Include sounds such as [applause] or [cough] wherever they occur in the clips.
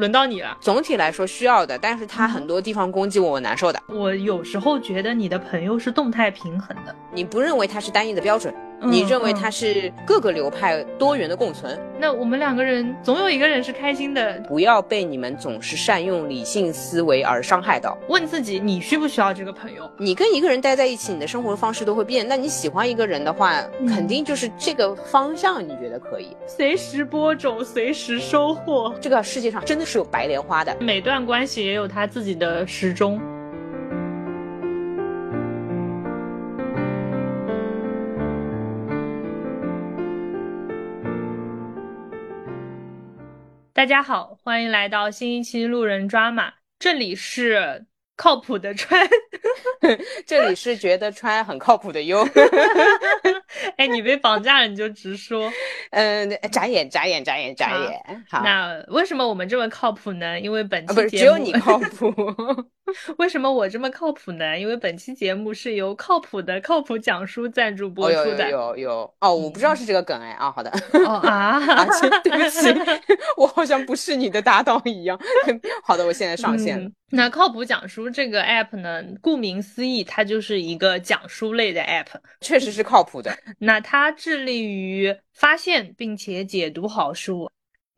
轮到你了。总体来说需要的，但是他很多地方攻击我，我难受的。我有时候觉得你的朋友是动态平衡的，你不认为他是单一的标准？你认为它是各个流派多元的共存？那我们两个人总有一个人是开心的。不要被你们总是善用理性思维而伤害到。问自己，你需不需要这个朋友？你跟一个人待在一起，你的生活方式都会变。那你喜欢一个人的话，肯定就是这个方向，你觉得可以？随时播种，随时收获。这个世界上真的是有白莲花的，每段关系也有它自己的时钟。大家好，欢迎来到新一期路人抓马，这里是靠谱的川，[laughs] 这里是觉得川很靠谱的优。[laughs] 哎，你被绑架了，你就直说。嗯，[laughs] 眨眼，眨眼，眨眼，眨眼。好，那为什么我们这么靠谱呢？因为本期不是只有你靠谱。[laughs] 为什么我这么靠谱呢？因为本期节目是由靠谱的靠谱讲书赞助播出的。有有有哦，我不知道是这个梗哎啊，好的。哦啊，[laughs] 对不起，[laughs] 我好像不是你的搭档一样。好的，我现在上线了。那靠谱讲书这个 app 呢，顾名思义，它就是一个讲书类的 app，确实是靠谱的。那它致力于发现并且解读好书，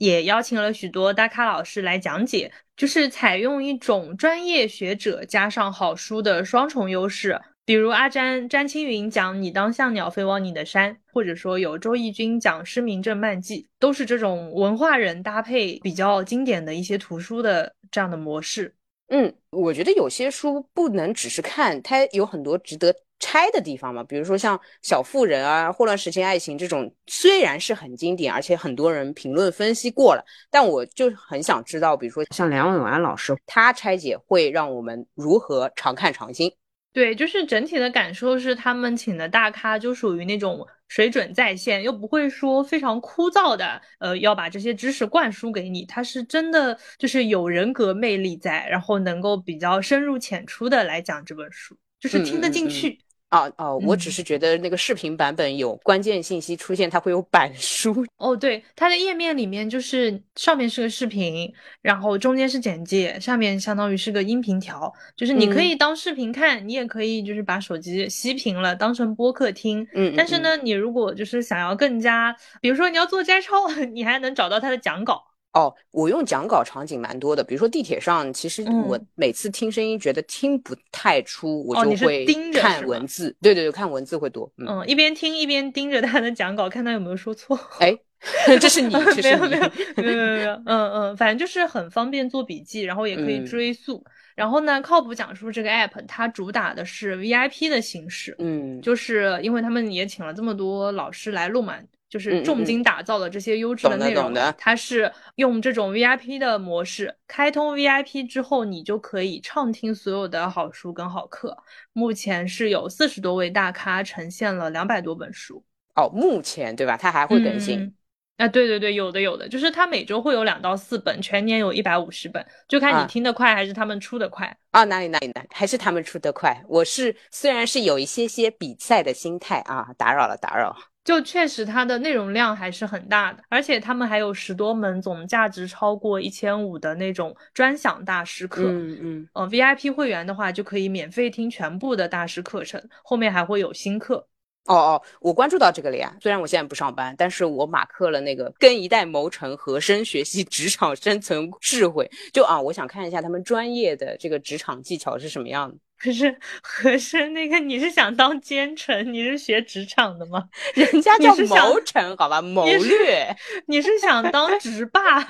也邀请了许多大咖老师来讲解。就是采用一种专业学者加上好书的双重优势，比如阿詹詹青云讲“你当像鸟飞往你的山”，或者说有周轶君讲《失明症漫记》，都是这种文化人搭配比较经典的一些图书的这样的模式。嗯，我觉得有些书不能只是看，它有很多值得。拆的地方嘛，比如说像《小妇人》啊，《霍乱时期爱情》这种，虽然是很经典，而且很多人评论分析过了，但我就很想知道，比如说像梁永安老师，他拆解会让我们如何常看常新？对，就是整体的感受是，他们请的大咖就属于那种水准在线，又不会说非常枯燥的，呃，要把这些知识灌输给你，他是真的就是有人格魅力在，然后能够比较深入浅出的来讲这本书，就是听得进去。哦哦，我只是觉得那个视频版本有关键信息出现，它会有板书。哦，对，它的页面里面就是上面是个视频，然后中间是简介，下面相当于是个音频条，就是你可以当视频看，你也可以就是把手机熄屏了当成播客听。嗯，但是呢，你如果就是想要更加，比如说你要做摘抄，[laughs] 你还能找到它的讲稿。哦，我用讲稿场景蛮多的，比如说地铁上，其实我每次听声音觉得听不太出，我就会看文字。对对对，看文字会多。嗯，一边听一边盯着他的讲稿，看他有没有说错。哎，[laughs] 这是你，[laughs] 没有没有没有没有，嗯嗯，反正就是很方便做笔记，然后也可以追溯。然后呢，靠谱讲述这个 app 它主打的是 VIP 的形式，嗯，就是因为他们也请了这么多老师来录嘛。就是重金打造的这些优质的内容，它是用这种 VIP 的模式，开通 VIP 之后，你就可以畅听所有的好书跟好课。目前是有四十多位大咖呈现了两百多本书。哦，目前对吧？它还会更新？啊，对对对，有的有的，就是它每周会有两到四本，全年有一百五十本，就看你听得快还是他们出的快啊？哪里哪里哪，还是他们出的快？我是虽然是有一些些比赛的心态啊，打扰了打扰。就确实它的内容量还是很大的，而且他们还有十多门总价值超过一千五的那种专享大师课。嗯嗯，呃，VIP 会员的话就可以免费听全部的大师课程，后面还会有新课。哦哦，我关注到这个了呀。虽然我现在不上班，但是我马克了那个跟一代谋臣和珅学习 [laughs] 职场生存智慧。就啊，我想看一下他们专业的这个职场技巧是什么样的。可是和珅那个，你是想当奸臣？你是学职场的吗？[laughs] 人家叫谋臣，好吧，谋略。你是想当直霸？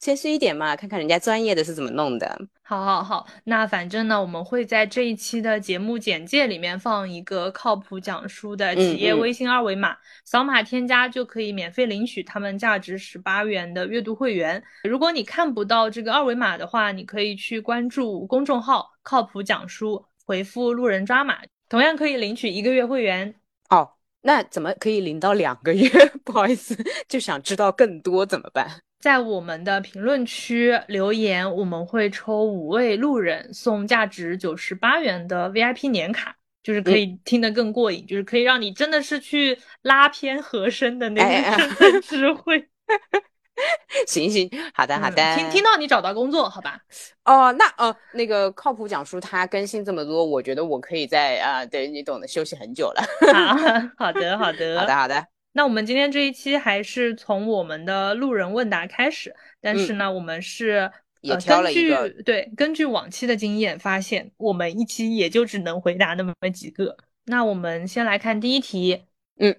谦虚一点嘛，看看人家专业的是怎么弄的。好，好，好，那反正呢，我们会在这一期的节目简介里面放一个靠谱讲书的企业微信二维码，扫码添加就可以免费领取他们价值十八元的阅读会员。如果你看不到这个二维码的话，你可以去关注公众号“靠谱讲书”，回复“路人抓马”，同样可以领取一个月会员。哦，那怎么可以领到两个月？[laughs] 不好意思，就想知道更多怎么办？在我们的评论区留言，我们会抽五位路人送价值九十八元的 VIP 年卡，就是可以听得更过瘾，就是可以让你真的是去拉偏和声的那种智慧。[laughs] 行行，好的好的。听听到你找到工作，好吧？哦，那哦，那个靠谱讲述它更新这么多，我觉得我可以在啊，对你懂得，休息很久了。好好的好的好的好的。[laughs] 那我们今天这一期还是从我们的路人问答开始，但是呢，我们是也挑了一个对，根据往期的经验发现，我们一期也就只能回答那么几个。那我们先来看第一题，嗯。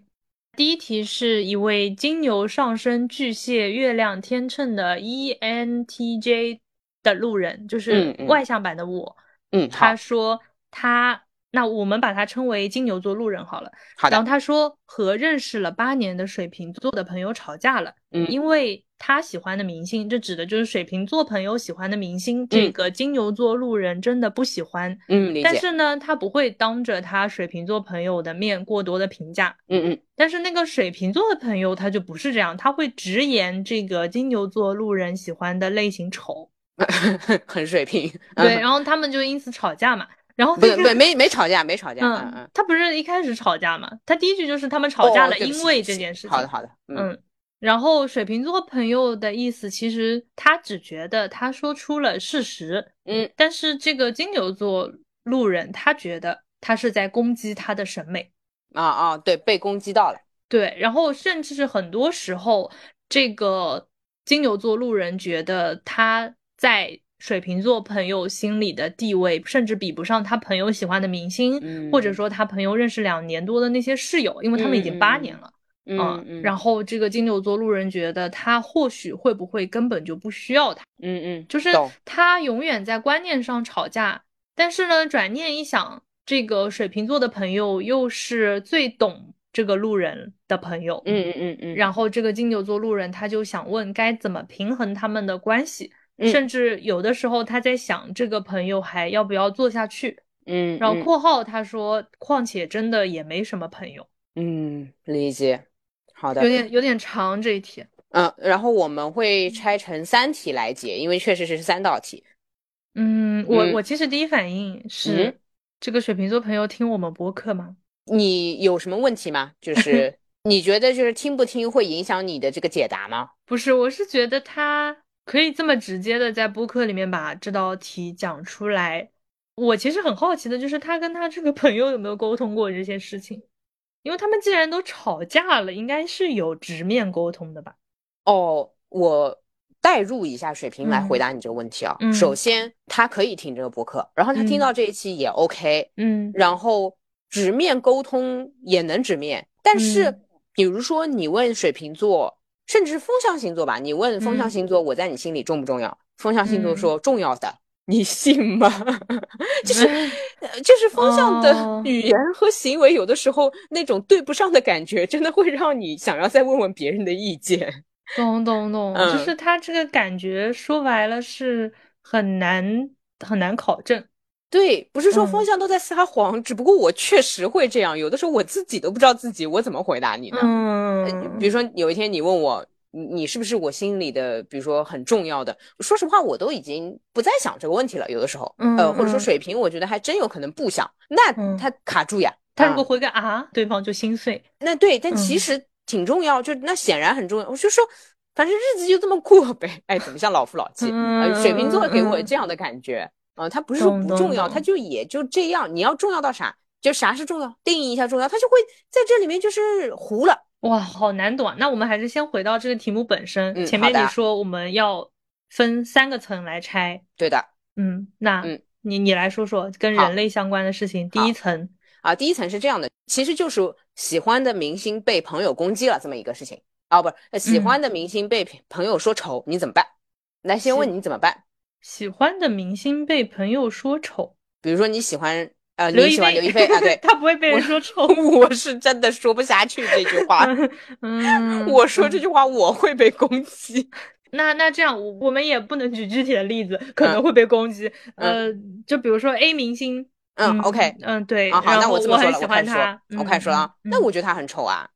第一题是一位金牛上升巨蟹月亮天秤的 ENTJ 的路人，就是外向版的我。嗯，他说他。那我们把它称为金牛座路人好了。好的。然后他说和认识了八年的水瓶座的朋友吵架了，嗯，因为他喜欢的明星，这指的就是水瓶座朋友喜欢的明星，这个金牛座路人真的不喜欢，嗯，但是呢，他不会当着他水瓶座朋友的面过多的评价，嗯嗯。但是那个水瓶座的朋友他就不是这样，他会直言这个金牛座路人喜欢的类型丑，[laughs] 很水平。对，然后他们就因此吵架嘛。然后不不没没吵架没吵架，嗯嗯，他不是一开始吵架嘛？他第一句就是他们吵架了，因为这件事情。好的好的，嗯。然后水瓶座朋友的意思，其实他只觉得他说出了事实，嗯。但是这个金牛座路人，他觉得他是在攻击他的审美。啊啊，对，被攻击到了。对，然后甚至是很多时候，这个金牛座路人觉得他在。水瓶座朋友心里的地位，甚至比不上他朋友喜欢的明星，或者说他朋友认识两年多的那些室友，因为他们已经八年了。嗯，然后这个金牛座路人觉得他或许会不会根本就不需要他。嗯嗯，就是他永远在观念上吵架，但是呢，转念一想，这个水瓶座的朋友又是最懂这个路人的朋友。嗯嗯嗯嗯，然后这个金牛座路人他就想问该怎么平衡他们的关系。甚至有的时候他在想这个朋友还要不要做下去，嗯，然后括号他说，况且真的也没什么朋友，嗯，理解，好的，有点有点长这一题，嗯，然后我们会拆成三题来解，因为确实是三道题，嗯，我我其实第一反应是，这个水瓶座朋友听我们播客吗？你有什么问题吗？就 [laughs] 是你觉得就是听不听会影响你的这个解答吗？不是，我是觉得他。可以这么直接的在播客里面把这道题讲出来，我其实很好奇的就是他跟他这个朋友有没有沟通过这些事情，因为他们既然都吵架了，应该是有直面沟通的吧？哦，我代入一下水平来回答你这个问题啊。首先，他可以听这个播客，然后他听到这一期也 OK，嗯，然后直面沟通也能直面，但是比如说你问水瓶座。甚至风象星座吧，你问风象星座，我在你心里重不重要？风象星座说重要的，你信吗？[laughs] 就是 [laughs] 就是风象的语言和行为，有的时候那种对不上的感觉，真的会让你想要再问问别人的意见。[laughs] 懂懂懂，就是他这个感觉，说白了是很难很难考证。对，不是说风向都在撒谎，只不过我确实会这样，有的时候我自己都不知道自己我怎么回答你呢？嗯，比如说有一天你问我，你是不是我心里的，比如说很重要的？说实话，我都已经不再想这个问题了。有的时候，呃，或者说水平，我觉得还真有可能不想。那他卡住呀，他如果回个啊，对方就心碎。那对，但其实挺重要，就那显然很重要。我就说，反正日子就这么过呗。哎，怎么像老夫老妻？水瓶座给我这样的感觉。啊，他不是说不重要，他就也就这样。你要重要到啥？就啥是重要？定义一下重要，他就会在这里面就是糊了。哇，好难懂啊！那我们还是先回到这个题目本身。嗯前面你说我们要分三个层来拆，对的。嗯，那嗯你你来说说跟人类相关的事情。第一层啊，第一层是这样的，其实就是喜欢的明星被朋友攻击了这么一个事情啊，不是喜欢的明星被朋友说丑，你怎么办？来，先问你怎么办？喜欢的明星被朋友说丑，比如说你喜欢呃你喜欢刘亦菲啊，对，[laughs] 他不会被人说丑，[laughs] 我是真的说不下去这句话。[laughs] 嗯，我说这句话我会被攻击。那那这样，我我们也不能举具体的例子，可能会被攻击。呃，就比如说 A 明星，嗯，OK，嗯，对，好，那我这么说了，我开始说，我开始说啊，那我觉得他很丑啊，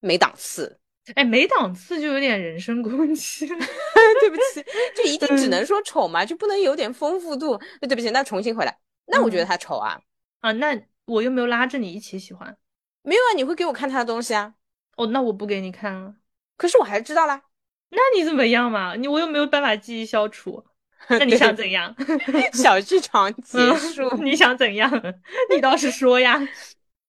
没档次。哎，没档次就有点人身攻击了，[laughs] 对不起，就一定只能说丑嘛？就不能有点丰富度？对不起，那重新回来。那我觉得他丑啊啊，那我又没有拉着你一起喜欢，没有啊，你会给我看他的东西啊。哦，那我不给你看啊，可是我还是知道啦。那你怎么样嘛？你我又没有办法记忆消除，[laughs] 那你想怎样？[laughs] 小剧场结束，你想怎样？你倒是说呀。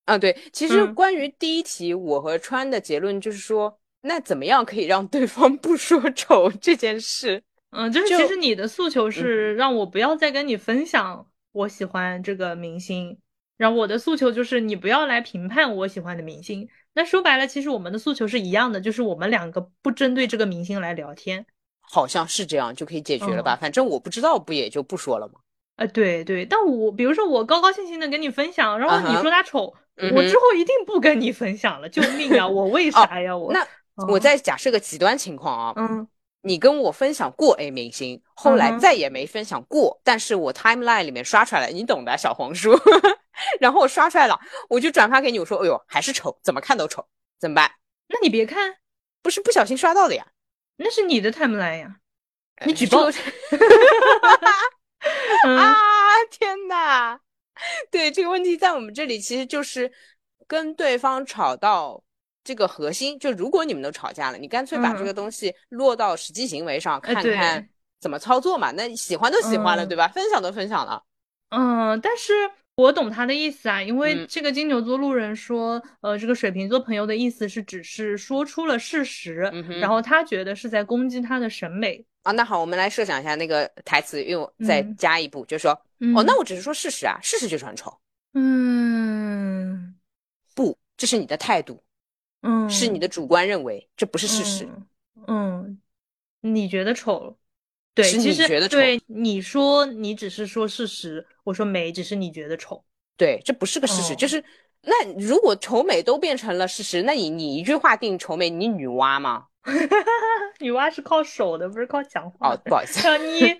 啊，对，其实关于第一题，我和川的结论就是说，那怎么样可以让对方不说丑这件事？嗯，就是其实你的诉求是让我不要再跟你分享我喜欢这个明星，然后我的诉求就是你不要来评判我喜欢的明星。那说白了，其实我们的诉求是一样的，就是我们两个不针对这个明星来聊天，好像是这样就可以解决了吧？反正我不知道，不也就不说了吗？啊，对对，但我比如说我高高兴兴的跟你分享，然后你说他丑，我之后一定不跟你分享了，救命啊！[laughs] 我为啥呀？我那我再假设个极端情况啊，嗯。你跟我分享过 A 明星，后来再也没分享过，但是我 timeline 里面刷出来了，你懂的，小黄书，[laughs] 然后我刷出来了，我就转发给你，我说，哎呦，还是丑，怎么看都丑，怎么办？那你别看，不是不小心刷到的呀，那是你的 timeline 呀，你举报，[laughs] 啊，天哪，对这个问题在我们这里其实就是跟对方吵到。这个核心就，如果你们都吵架了，你干脆把这个东西落到实际行为上，看看怎么操作嘛。那喜欢都喜欢了，对吧？分享都分享了。嗯，但是我懂他的意思啊，因为这个金牛座路人说，呃，这个水瓶座朋友的意思是只是说出了事实，然后他觉得是在攻击他的审美啊。那好，我们来设想一下那个台词，用再加一步，就说，哦，那我只是说事实啊，事实就是很丑。嗯，不，这是你的态度。嗯，是你的主观认为，这不是事实。嗯，你觉得丑？对，是你觉得丑。对，你说你只是说事实，我说美，只是你觉得丑。对，这不是个事实。就是那如果丑美都变成了事实，那你你一句话定丑美，你女娲吗？[laughs] 女娲是靠手的，不是靠讲话。哦，不好意思，[laughs] 要捏，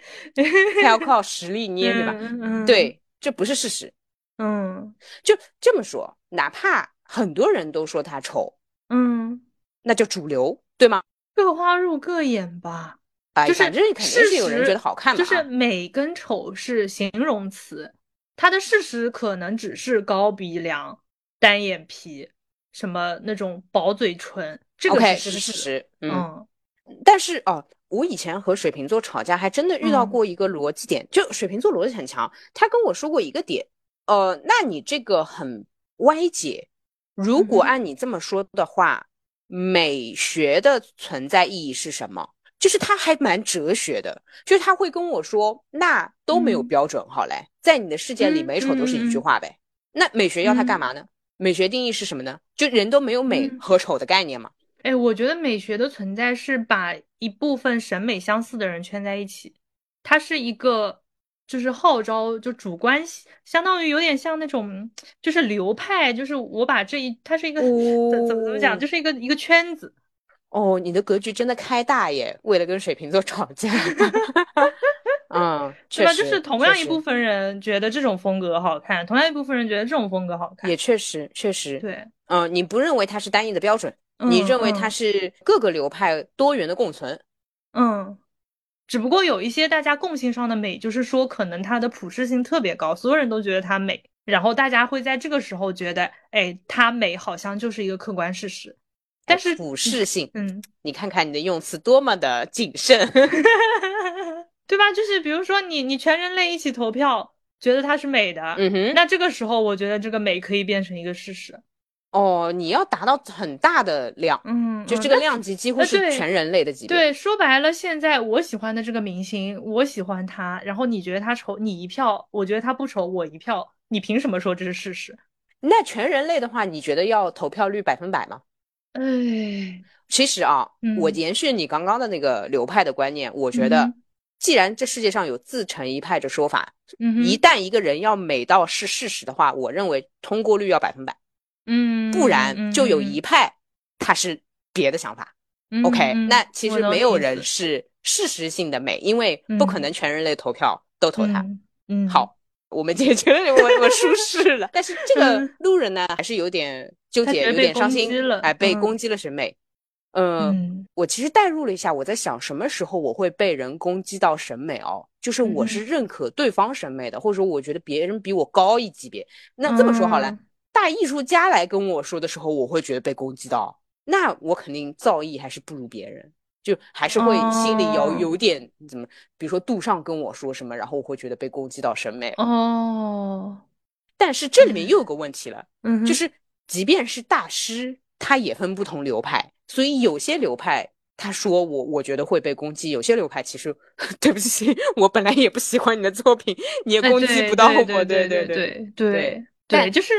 她要靠实力捏，对吧？对，这不是事实。嗯，就这么说，哪怕很多人都说她丑。嗯，那叫主流，对吗？各花入各眼吧，哎就是肯定是有人觉得好看嘛。就是美跟丑是形容词，它的事实可能只是高鼻梁、单眼皮，什么那种薄嘴唇。这个是事实。嗯，但是哦，我以前和水瓶座吵架，还真的遇到过一个逻辑点，就水瓶座逻辑很强，他跟我说过一个点，呃，那你这个很歪解。如果按你这么说的话，美学的存在意义是什么？就是他还蛮哲学的，就是他会跟我说，那都没有标准，好嘞，在你的世界里，美丑都是一句话呗。那美学要它干嘛呢？美学定义是什么呢？就人都没有美和丑的概念吗？哎，我觉得美学的存在是把一部分审美相似的人圈在一起，它是一个。就是号召，就主观，相当于有点像那种，就是流派，就是我把这一，它是一个怎怎么怎么讲，就是一个一个圈子。哦，你的格局真的开大耶！为了跟水瓶座吵架，[laughs] 嗯，对吧？就是同样一部分人觉得这种风格好看，同样一部分人觉得这种风格好看，也确实确实对。嗯，你不认为它是单一的标准，你认为它是各个流派多元的共存？嗯。只不过有一些大家共性上的美，就是说可能它的普适性特别高，所有人都觉得它美，然后大家会在这个时候觉得，哎，它美好像就是一个客观事实。但是普适性，嗯，你看看你的用词多么的谨慎，[laughs] 对吧？就是比如说你你全人类一起投票，觉得它是美的，嗯哼，那这个时候我觉得这个美可以变成一个事实。哦，你要达到很大的量，嗯，就这个量级几乎是全人类的级别。对，说白了，现在我喜欢的这个明星，我喜欢他，然后你觉得他丑，你一票；我觉得他不丑，我一票。你凭什么说这是事实？那全人类的话，你觉得要投票率百分百吗？哎，其实啊，我延续你刚刚的那个流派的观念，我觉得，既然这世界上有自成一派的说法，嗯一旦一个人要美到是事实的话，我认为通过率要百分百。嗯，不然就有一派他是别的想法。OK，那其实没有人是事实性的美，因为不可能全人类投票都投他。嗯，好，我们解决了，我我舒适了。[laughs] 但是这个路人呢，还是有点纠结，有点伤心。哎，被攻击了审美。嗯，我其实代入了一下，我在想什么时候我会被人攻击到审美哦？就是我是认可对方审美的，或者说我觉得别人比我高一级别。那这么说好了。大艺术家来跟我说的时候，我会觉得被攻击到，那我肯定造诣还是不如别人。就还是会心里有哦有点怎么，比如说杜尚跟我说什么，然后我会觉得被攻击到审美。哦，但是这里面又有个问题了，嗯，就是即便是大师，他也分不同流派，所以有些流派他说我我觉得会被攻击，有些流派其实 [laughs] 对不起，我本来也不喜欢你的作品，你也哎攻击不到我，对对对对对就是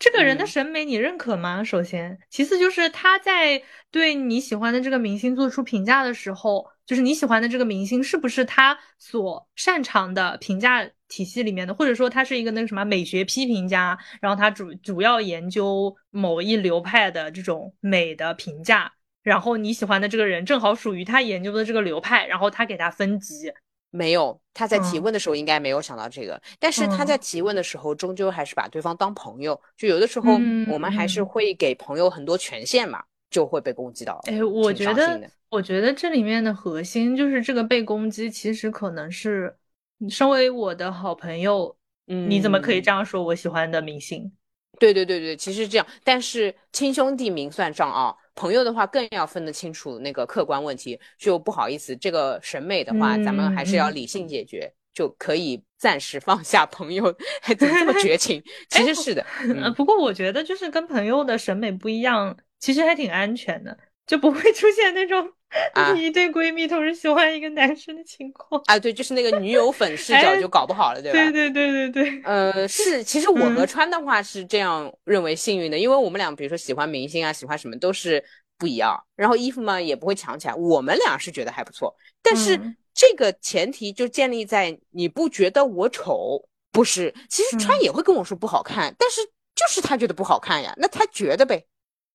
这个人的嗯审美你认可吗？首先，其次就是他在对你喜欢的这个明星做出评价的时候，就是你喜欢的这个明星是不是他所擅长的评价体系里面的，或者说他是一个那个什么美学批评家，然后他主主要研究某一流派的这种美的评价。然后你喜欢的这个人正好属于他研究的这个流派，然后他给他分级，没有，他在提嗯问的时候应该没有想到这个，但是他在嗯提问的时候，终究还是把对方当朋友。就有的时候，嗯我们还是嗯会给朋友很多权限嘛，就会被攻击到。哎，我觉得我觉得这里面的核心就是这个被攻击，其实可能是你身为我的好朋友，嗯你怎么可以嗯这样说我喜欢的明星？对对对对，其实是这样，但是亲兄弟明算账啊，朋友的话更要分得清楚那个客观问题。就不好意思，这个审美的话，咱们还是要理性解决，就可以暂时放下朋友。还怎么这么绝情？[laughs] 其实是的，不过我觉得就是跟朋友的审美不一样，其实还挺安全的，就不会出现那种就 [laughs] 啊是一对闺蜜同时喜欢一个男生的情况。啊，对，就是那个女友粉 [laughs] 视角哎就搞不好了，对吧？对对对对对，呃，是，其实我和嗯川的话是这样认为幸运的，因为我们俩比如说喜欢明星啊，喜欢什么都是不一样，然后衣服嘛也不会抢起来，我们俩是觉得还不错，但是嗯这个前提就建立在你不觉得我丑，不是，其实川嗯也会跟我说不好看，但是就是他觉得不好看呀，那他觉得呗，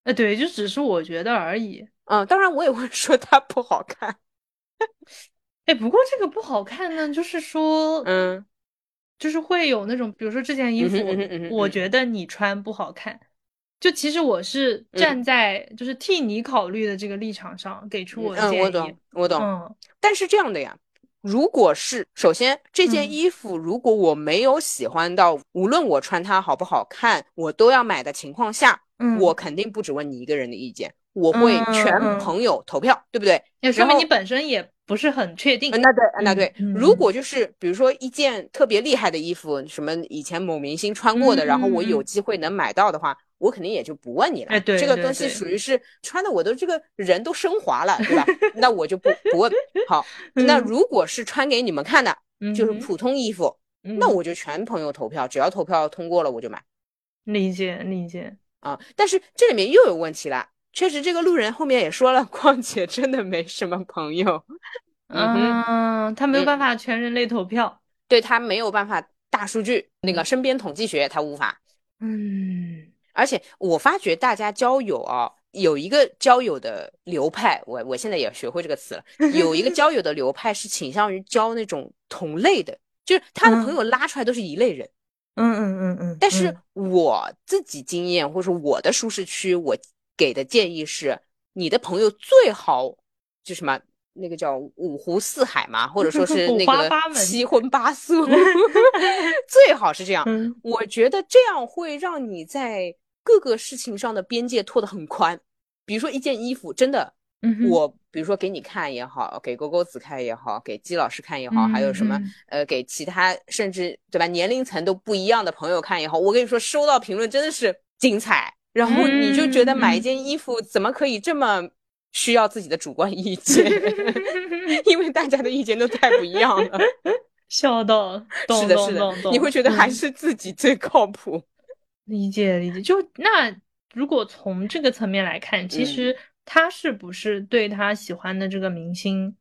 呃，对，就只是我觉得而已。嗯，当然我也会 [laughs] 说它不好看，哎，不过这个不好看呢，就是说，嗯，就是会有那种，比如说这件衣服嗯哼嗯哼嗯哼，我嗯。觉得你穿不好看，就其实我是站在就是替你考虑的这个立场上给出我建议。我懂，我懂，嗯。但是这样的呀，如果是首先这件嗯。衣服，如果我没有喜欢到，无论我穿它好不好看，我都要买的情况下，嗯，我肯定不只问你一个人的意见，我会嗯全嗯朋友投票，对不对？也说明你本身也不是很确定呃。那对，呃那对。嗯如果就是比如说一件特别厉害的衣服，什么以前某明星穿过的，然后我有机会能买到的话，我肯定也就不问你了。哎对对这个东西属于是穿的我都这个人都升华了，对吧？[laughs] 那我就不不问。好，[laughs] 那嗯如果是穿给你们看的，就是嗯普通衣服，那嗯我就全朋友投票，只要投票通过了我就买理解理解。啊。但是这里面又有问题了，确实这个路人后面也说了，[laughs] 况且真的没什么朋友。嗯，嗯，他没有嗯办法全人类投票。对他没有办法大数据那个身边统计学他无法，嗯而且我发觉大家交友啊。有一个交友的流派，我我现在也学会这个词了。[laughs] 有一个交友的流派是倾向于交那种同类的，就是他的朋友拉出来都是一类人。嗯嗯嗯嗯。但是嗯我自己经验或者说我的舒适区，我给的建议是，你的朋友最好就什么那个叫五湖四海嘛，或者说是那个七荤八素，[laughs] 最好是这样。嗯我觉得这样会让你在各个事情上的边界拓得很宽。比如说一件衣服，真的，嗯我比如说给你看也好，给勾勾子看也好，给季老师看也好，还有什么呃，给其他甚至对吧年龄层都不一样的朋友看也好，我跟你说，收到评论真的是精彩。然后你就觉得买一嗯件衣服怎么可以这么需要自己的主观意见？[laughs] 因为大家的意见都太不一样了。[laughs] 笑到，懂 [laughs] 是的，是的你会觉得还嗯是自己最靠谱。理解理解。就那如果从这个层面来看，其嗯实他是不是对他喜欢的这个明星，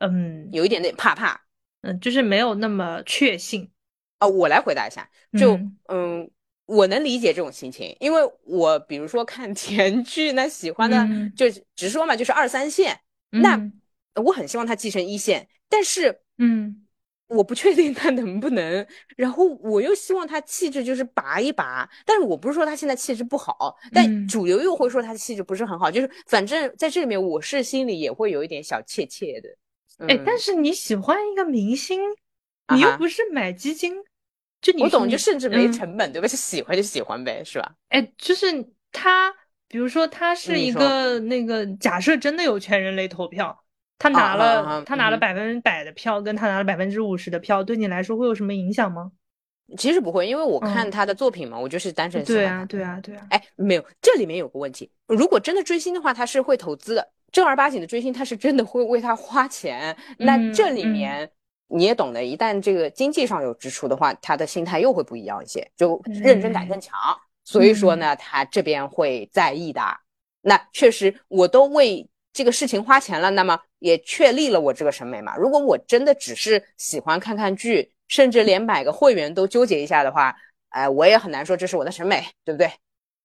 嗯有一点点怕怕。嗯，就是没有那么确信。啊、我来回答一下，就嗯嗯我能理解这种心情，因为我比如说看 [laughs] 甜剧，那喜欢的、嗯。就直说嘛，就是二三线，那嗯。我很希望他继承一线，但是嗯。我不确定他能不能，然后我又希望他气质就是拔一拔，但是我不是说他现在气质不好，但嗯。主流又会说他的气质不是很好，就是反正在这里面我是心里也会有一点小怯怯的。哎，嗯。但是你喜欢一个明星，你又不是买基金，就你我懂，就甚至没嗯成本，对吧？就喜欢就喜欢呗，是吧？哎，就是他，比如说他是一个那个，假设真的有全人类投票，他拿了、他拿了嗯百分之百的票，跟他拿了百分之五十的票，对你来说会有什么影响吗？其实不会，因为我看嗯他的作品嘛，我就是单纯喜欢对啊，对啊，对啊。哎，没有，这里面有个问题，如果真的追星的话，他是会投资的，正儿八经的追星，他是真的会为他花钱。那嗯这里嗯面你也懂得，一旦这个经济上有支出的话，他的心态又会不一样一些，就认真感更强。所以说呢，他这边会在意的。那确实，我都为这个事情花钱了，那么也确立了我这个审美嘛。如果我真的只是喜欢看看剧，甚至连买个会员都纠结一下的话，哎、我也很难说这是我的审美，对不对？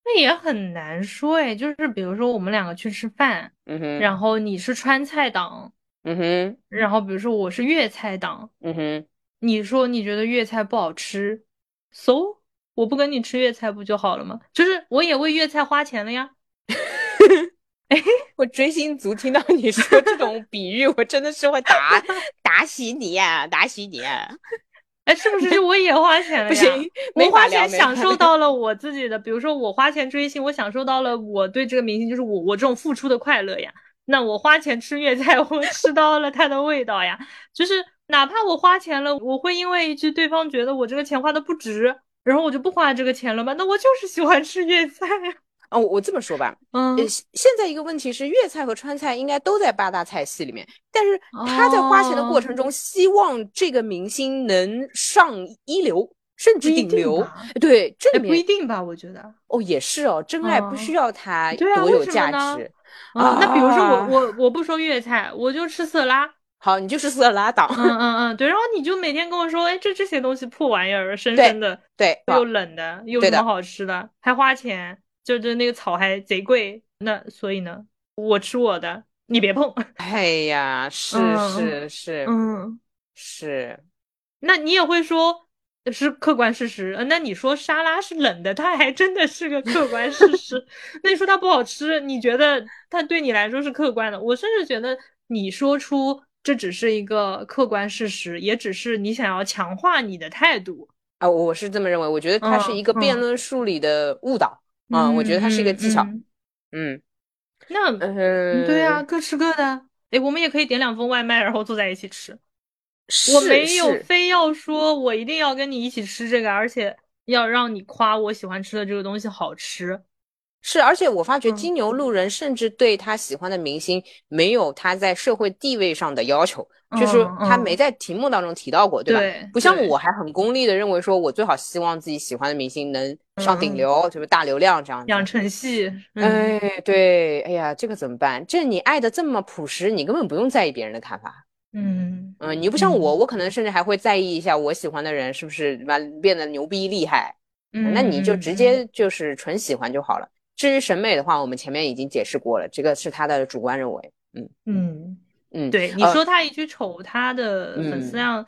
那也很难说哎，就是比如说我们两个去吃饭，嗯哼，然后你是川菜党，嗯哼，然后比如说我是粤菜党，嗯哼，你说你觉得粤菜不好吃，so 我不跟你吃粤菜不就好了吗？就是我也为粤菜花钱了呀。[laughs] 我追星族听到你说这种比喻，我真的是会打打死你呀、打死你呀、[laughs] 哎，是不是我也花钱了呀？不行，没我花钱享受到了我自己的，比如说我花钱追星，我享受到了我对这个明星，就是我我这种付出的快乐呀。那我花钱吃粤菜，[laughs] 我吃到了它的味道呀。就是哪怕我花钱了，我会因为一句对方觉得我这个钱花的不值，然后我就不花这个钱了吗？那我就是喜欢吃粤菜啊。[laughs] 哦，我这么说吧，嗯呃，现现在一个问题是，粤菜和川菜应该都在八大菜系里面，但是他在花钱的过程中，希望这个明星能上一流，甚至顶流。对，这哎，不一定吧？我觉得。哦也是哦，真爱不嗯需要它对啊为多有价什么呢值。嗯，那比如说啊我我我不说粤菜，我就吃色拉。好，你就是色拉党。嗯嗯嗯，对，然后你就每天跟我说，哎，这这些东西破玩意儿，生对生的，对，又冷的，有对的什么好吃的？还花钱，就就那个草还贼贵，那所以呢，我吃我的，你别碰。[laughs] 哎呀，是嗯是是嗯，是，那你也会说是客观事实，呃那你说沙拉是冷的，它还真的是个客观事实。[laughs] 那你说它不好吃，你觉得它对你来说是客观的？我甚至觉得你说出这只是一个客观事实，也只是你想要强化你的态度。啊，我是这么认为，我觉得它是嗯一个辩嗯论术里的误导。啊，我觉得它是一个技巧。嗯嗯那嗯，对啊，，各吃各的。哎，我们也可以点两份外卖，然后坐在一起吃。是我没有非要说我一定要跟你一起吃这个，而且要让你夸我喜欢吃的这个东西好吃。是，而且我发觉嗯金牛路人甚至对他喜欢的明星没有他在社会地位上的要求，就是他没在题目当中提到过，对吧？对不像我还很功利的认为说，我最好希望自己喜欢的明星能上顶嗯流，就是大流量这样。养成系，嗯，哎，对，哎呀，这个怎么办？这你爱的这么朴实，你根本不用在意别人的看法。嗯嗯，你又不像我，我可能甚至还会在意一下我喜欢的人是不是对吧变得牛逼厉害。嗯，那你就直嗯接就是纯喜欢就好了。至于审美的话，我们前面已经解释过了，这个是他的主观认为。嗯嗯，嗯，对，你呃说他一句丑，他的粉丝嗯量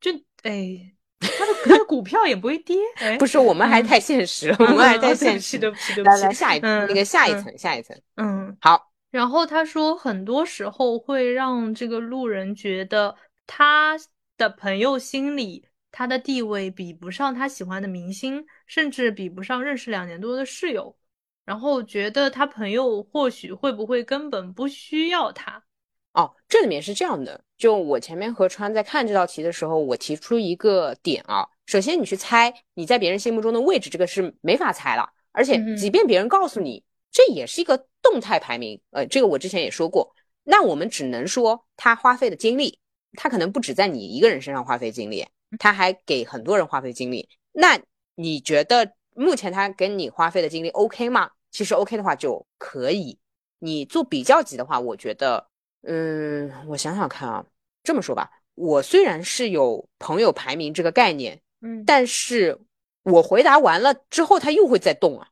就哎，他的他的股票也不会跌，哎，不是，我们还嗯太现实了，嗯，我们还嗯太现实。哦对不起，对不起，对不起，来来，下一嗯那个下一嗯层，下一层。嗯。好，然后他说，很多时候会让这个路人觉得他的朋友心里，他的地位比不上他喜欢的明星，甚至比不上认识两年多的室友。然后觉得他朋友或许会不会根本不需要他。哦，这里面是这样的，就我前面和川在看这道题的时候，我提出一个点啊，首先你去猜你在别人心目中的位置，这个是没法猜了，而且嗯即便别人告诉你，这也是一个动态排名，呃，这个我之前也说过，那我们只能说他花费的精力，他可能不止在你一个人身上花费精力，他还给很多人花费精力，那你觉得目前他跟你花费的精力 OK 吗？其实 OK 的话就可以，你做比较级的话，我觉得。嗯，我想想看啊，这么说吧，我虽然是有朋友排名这个概念，嗯但是我回答完了之后，他又会再动啊，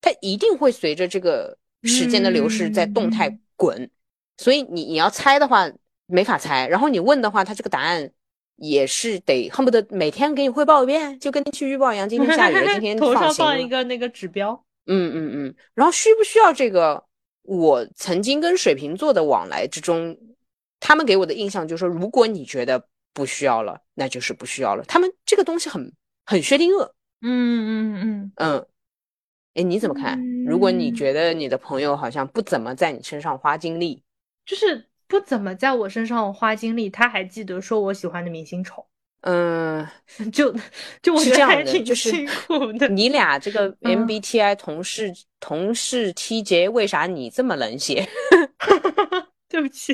它一定会随着这个时间的流逝在动态嗯滚，所以你你要猜的话没法猜，然后你问的话，它这个答案也是得恨不得每天给你汇报一遍，就跟天气预报一样，今天下雨了，今天 [laughs] 头上放一个那个指标。嗯嗯嗯，然后需不需要这个？我曾经跟水瓶座的往来之中，他们给我的印象就是说，如果你觉得不需要了，那就是不需要了。他们这个东西很很薛定谔。嗯嗯嗯，嗯，哎，你怎么看？如果你觉得你的朋友好像不怎么在你身上花精力，就是不怎么在我身上花精力，他还记得说我喜欢的明星丑，嗯，[laughs] 就就我是觉得还这样的，就是挺辛苦的。[laughs] 你俩这个 [laughs] 嗯 MBTI 同事同事 TJ，为啥你这么冷血？对不起，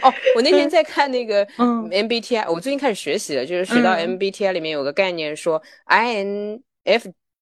哦，我那天在看那个嗯 MBTI，我最近开始学习了，就是学到嗯 MBTI 里面有个概念说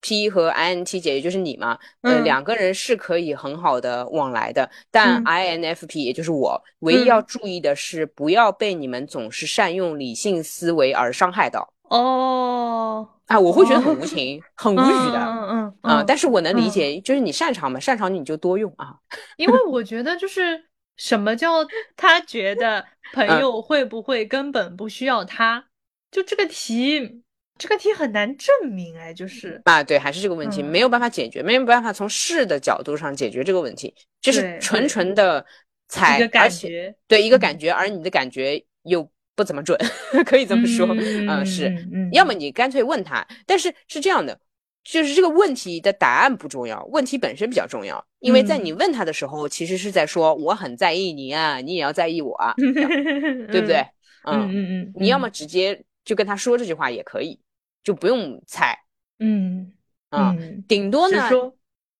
，INFP 和 INT 姐也就是你嘛，呃，嗯。两个人是可以很好的往来的，但嗯。INFP 也就是我，唯一要嗯。注意的是不要被你们总是善用理性思维而伤害到。哦，啊，我会觉得很哦无情、很无语的。嗯嗯啊、嗯，但是我能理嗯。解，就是你擅长嘛，擅长你就多用啊。因为我觉得就是什么叫他觉得朋嗯。友会不会根本不需要他，就这个题，这个题很难证明哎，就是啊，对，还是这个问题、嗯没有办法解决，没有办法从事的角度上解决这个问题，就是纯纯的猜，一个感而且觉，对一个嗯感觉，而你的感觉又不怎么准，可以这么说，嗯是，要么你干脆问他，但是是这样的。就是这个问题的答案不重要，问题本身比较重要。因为在你嗯问他的时候，其实是在说我很在意你啊，你也要在意我啊，[laughs] 对不对？嗯嗯嗯，你要么直接就跟他说这句话也可以，就不用猜嗯啊。嗯，顶多呢，说，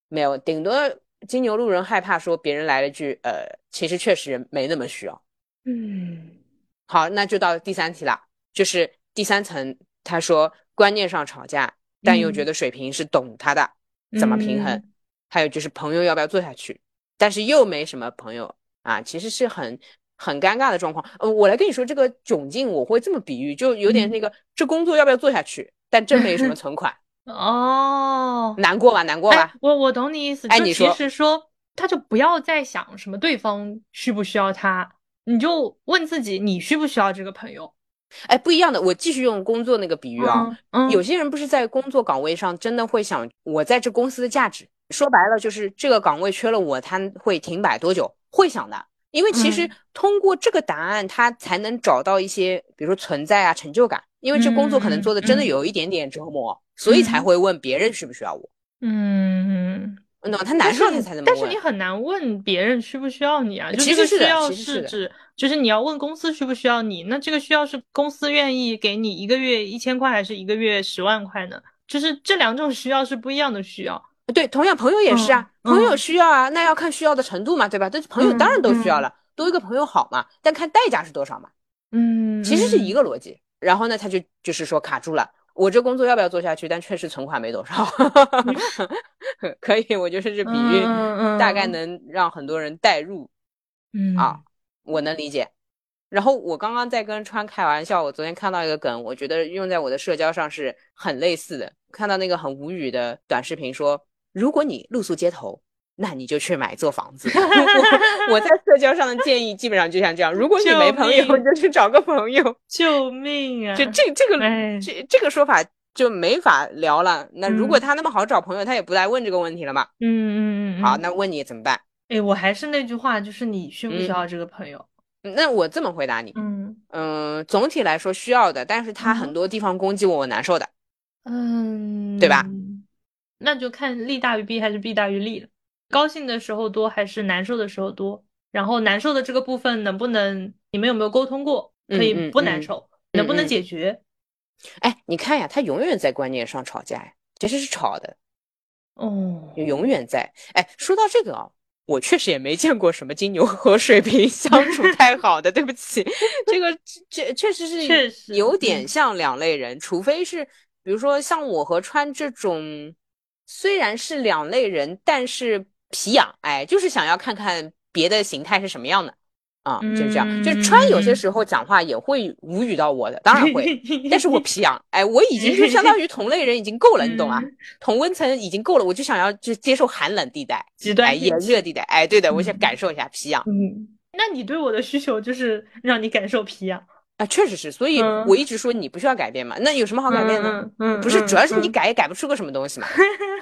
没有，顶多金牛路人害怕说别人来了句，呃，其实确实没那么需要。嗯好，那就到第三题了，就是第三层，他说观念上吵架，但又觉嗯得水瓶是懂他的，怎么平衡？嗯还有就是朋友要不要做下去，但是又没什么朋友啊，其实是很很尴尬的状况。呃，我来跟你说这个窘境，我会这么比喻，就有点嗯那个、这工作要不要做下去，但真没什么 [laughs] 存款，哦，难过吧？难过哎吧？，我我懂你意思，哎你说实说，他就不要再想什么对方需不需要他，你就问自己，你需不需要这个朋友？哎，不一样的，我继续用工作那个比喻啊，嗯，嗯有些人不是在工作岗位上真的会想，我在这公司的价值，说白了就是这个岗位缺了我，他会停摆多久？会想的，因为其实嗯通过这个答案，他才能找到一些，比如说存在啊、成就感，因为这工作可能做的真的有一点点折磨，所以才嗯会问别人需不需要我。嗯，那他难受他才这么问但是你。很难问别人需不需要你啊，就其实是的这个需要是指，就是你要问公司需不需要你，那这个需要是公司愿意给你一个月一千块还是一个月十万块呢？就是这两种需要是不一样的需要。对，同样朋友也是啊，嗯朋友嗯需要啊，那要看需要的程度嘛，对吧？但是朋友当然都需要了，多一个朋友好嘛，但看代价是多少嘛。嗯，其实是一个，逻辑。然后呢，他就就是说卡住了，我这工作要不要做下去？但确实存款没多少，[laughs] 可以，我就是这比喻，嗯嗯大概能让很多人代入，嗯啊我能理解。然后我刚刚在跟川开玩笑，我昨天看到一个梗，我觉得用在我的社交上是很类似的。看到那个很无语的短视频说，如果你露宿街头，那你就去买座房子。[laughs] 我我在社交上的建议基本上就像这样：如果你没朋友，你就去找个朋友。救命啊！就这这个哎，这这个说法就没法聊了。那如果嗯他那么好找朋友，他也不来问这个问题了嘛？嗯嗯嗯，好，嗯那问你怎么办？哎，我还是那句话，就是你需不需嗯要这个朋友？那我这么回答你，嗯嗯，总体来说需要的，但是他嗯很多地方攻击我，我难受的。嗯，对吧？那就看利大于弊还是弊大于利了。高兴的时候多还是难受的时候多？然后难受的这个部分能不能你们有没有沟通过？可以不难受，能不能嗯解决？哎，你看呀，他永远在观念上吵架呀，其实是吵的，哦，永远在。哎，说到这个啊，我确实也没见过什么金牛和水瓶 [laughs] 相处太好的，对不起，这个确确实是确实有点嗯像两类人，除非是比如说像我和川这种，虽然是两类人，但是皮痒，哎，就是想要看看别的形态是什么样的啊，就这样。就是川有些时候讲话也会无语到我的，当然会，但是我皮痒，哎，我已经就相当于同类人已经够了，你懂吗？嗯。同温层已经够了，我就想要就接受寒冷地带，极端哎，炎热地带，哎，对的，我想嗯。感受一下皮痒。嗯，那你对我的需求就是让你感受皮痒，啊，确实是，所以嗯我一直说你不需要改变嘛，那有什么好改变的？嗯，嗯不是，主要是你嗯改也改不出个什么东西嘛。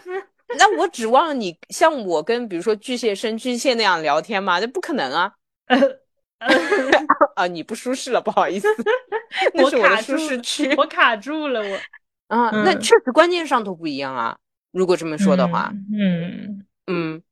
[laughs] 那我指望你像我跟比如说巨蟹生巨蟹那样聊天吗？那不可能啊！[laughs] 啊，你不舒适了，不好意思，[laughs] 那我是我的卡住舒适区我卡住了，我啊。那嗯确实观念上头不一样啊。如果这么说的话，，嗯嗯，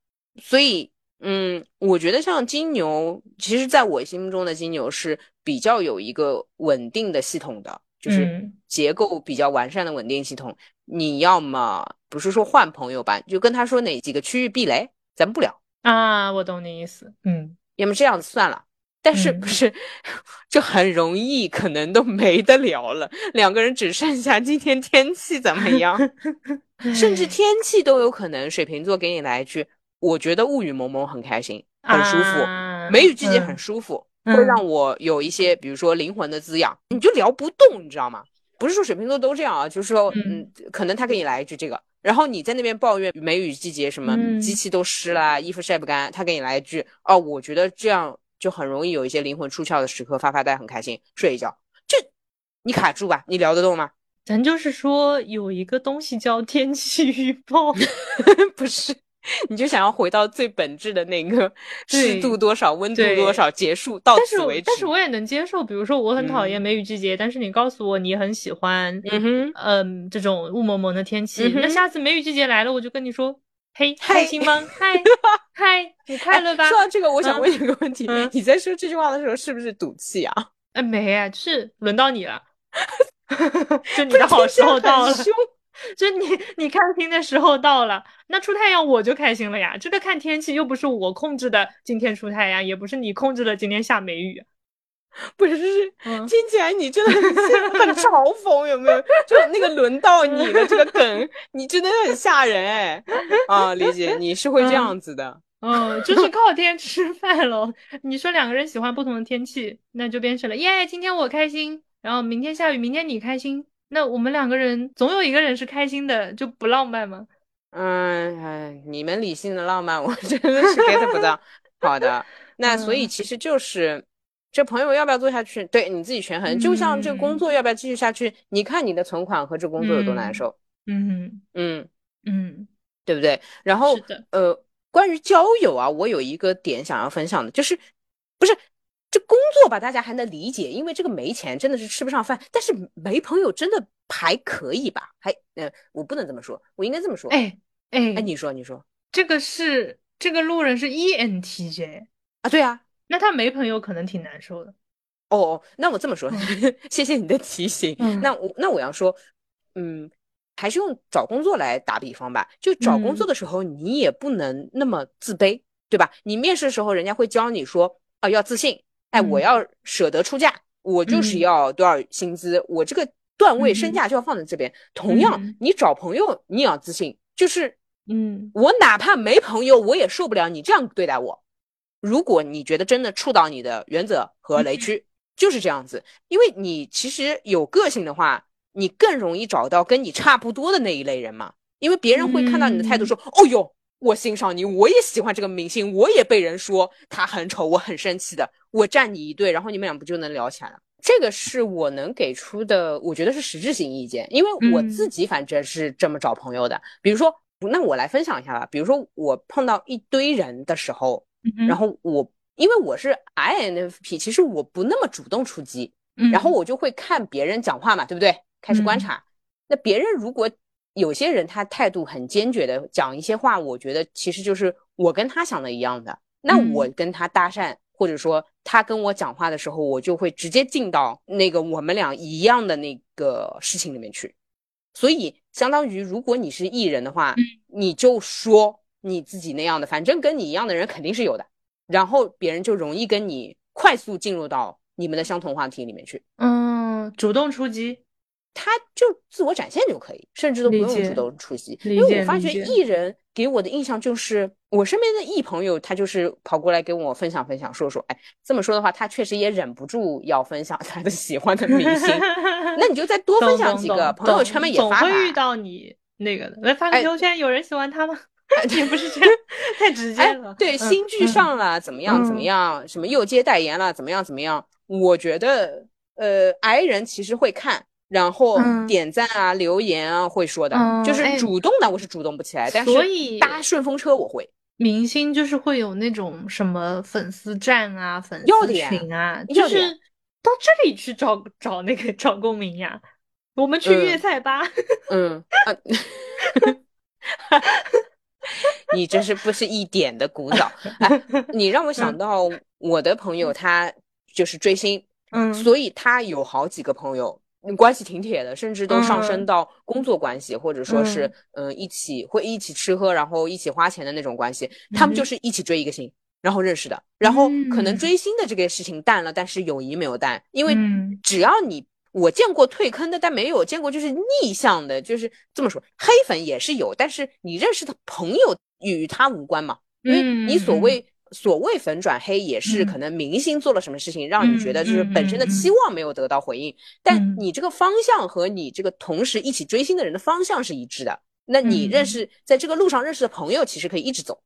所以嗯，我觉得像金牛，其实在我心目中的金牛是比较有一个稳定的系统的，就是结构比较完善的稳定系统。你要么不是说换朋友吧，就跟他说哪几个区域避雷，咱们不聊啊。我懂你意思，嗯，要么这样子算了。但是不是 [laughs] 就很容易，可能都没得聊了。两个人只剩下今天天气怎么样 [laughs] [laughs] 甚至天气都有可能。水瓶座给你来一句，我觉得雾雨蒙蒙很开心，很舒服，梅雨季节很舒服，会让我有一些，比如说灵魂的滋养。你就聊不动，你知道吗？不是说水瓶座都这样啊，就是说，嗯，可能他给你来一句这个，然后你在那边抱怨梅雨季节什么机器都湿了，衣服晒不干，他给你来一句，哦，我觉得这样。就很容易有一些灵魂出窍的时刻，发发呆，很开心，睡一觉。这你卡住吧？你聊得动吗？咱就是说有一个东西叫天气预报，[laughs] 不是？你就想要回到最本质的那个 [laughs] 湿度多少、温度多少，结束到此为止。但是我也能接受，比如说我很讨厌梅雨季节，但是你告诉我你很喜欢，嗯哼，嗯，这种雾蒙蒙的天气，那下次梅雨季节来了，我就跟你说。嘿，开心吗？嗨 [laughs] 嗨，你快乐吧？说到这个，我想问一个问题：你在说这句话的时候是不是赌气啊？哎，没啊，是轮到你了，[laughs] 就你的好时候到了，就你 [laughs] 你开心的时候到了，那出太阳我就开心了呀。这个看天气又不是我控制的，今天出太阳也不是你控制的，今天下梅雨。不是，听起来你真的很很嘲讽，有没有？就那个轮到你的这个梗，[laughs] 你真的很吓人哎！啊，理解，你是会这样子的，嗯，就是靠天吃饭喽。你说两个人喜欢不同的天气，那就变成了耶，今天我开心，然后明天下雨，明天你开心，那我们两个人总有一个人是开心的，就不浪漫吗？嗯，哎，你们理性的浪漫，我真的是 get 不到。好的，那所以其实就是。这朋友要不要做下去？对你自己权衡。就像这工作要不要继续下去？你看你的存款和这工作有多难受。嗯嗯嗯，对不对？然后呃，关于交友啊，我有一个点想要分享的，就是不是这工作吧？大家还能理解，因为这个没钱真的是吃不上饭。但是没朋友真的还可以吧？还呃，我不能这么说，我应该这么说。哎哎哎，你说你说，这个是这个路人是 ENTJ 啊？对啊。那他没朋友可能挺难受的，哦，那我这么说，[laughs] 谢谢你的提醒。那我那我要说，嗯，还是用找工作来打比方吧。就找工作的时候，你也不能那么自卑，对吧？你面试的时候，人家会教你说，啊，要自信，哎，我要舍得出价，我就是要多少薪资，我这个段位身价就要放在这边。同样，你找朋友，你也要自信，就是，嗯，我哪怕没朋友，我也受不了你这样对待我。如果你觉得真的触到你的原则和雷区，就是这样子，因为你其实有个性的话，你更容易找到跟你差不多的那一类人嘛。因为别人会看到你的态度，说：“哦哟，我欣赏你，我也喜欢这个明星，我也被人说他很丑，我很生气的，我站你一队，然后你们俩不就能聊起来了？”这个是我能给出的，我觉得是实质性意见，因为我自己反正是这么找朋友的。比如说，那我来分享一下吧。比如说，我碰到一堆人的时候。然后我因为我是 INFP，其实我不那么主动出击，然后我就会看别人讲话嘛，对不对？开始观察。那别人如果有些人他态度很坚决的讲一些话，我觉得其实就是我跟他想的一样的。那我跟他搭讪，或者说他跟我讲话的时候，我就会直接进到那个我们俩一样的那个事情里面去。所以相当于如果你是艺人的话，你就说。你自己那样的，反正跟你一样的人肯定是有的，然后别人就容易跟你快速进入到你们的相同话题里面去。嗯，主动出击，他就自我展现就可以，甚至都不用主动出席。因为我发觉艺人给我的印象就是，我身边的艺朋友，他就是跑过来跟我分享分享，说说，哎，这么说的话，他确实也忍不住要分享他的喜欢的明星。[laughs] 那你就再多分享几个，朋友圈嘛也发。总会遇到你那个的，来发个朋友圈，有人喜欢他吗？[laughs] 也不是这样，太直接了。对，新剧上了，怎么样？怎么样？什么又接代言了？怎么样？怎么样？我觉得，呃，I 人其实会看，然后点赞啊、留言啊，会说的，就是主动的，我是主动不起来。但是搭顺风车我会。明星就是会有那种什么粉丝站啊、粉丝群啊，就是 [laughs] 到这里去找 [laughs] 找那个找共鸣呀。我们去粤菜吧。[laughs] 嗯啊。你真是不是一点的古早。哎，你让我想到我的朋友，他就是追星，嗯，所以他有好几个朋友。关系挺铁的，甚至都上升到工作关系，或者说是嗯。一起会一起吃喝，然后一起花钱的那种关系。他们就是一起追一个星，然后认识的。然后可能追星的这个事情淡了，但是友谊没有淡，因为只要你我见过退坑的，但没有见过就是逆向的，就是这么说，黑粉也是有，但是你认识的朋友与他无关嘛，因为你所谓。所谓粉转黑，也是可能明星做了什么事情，让你觉得就是本身的期望没有得到回应，但你这个方向和你这个同时一起追星的人的方向是一致的，那你认识在这个路上认识的朋友，其实可以一直走。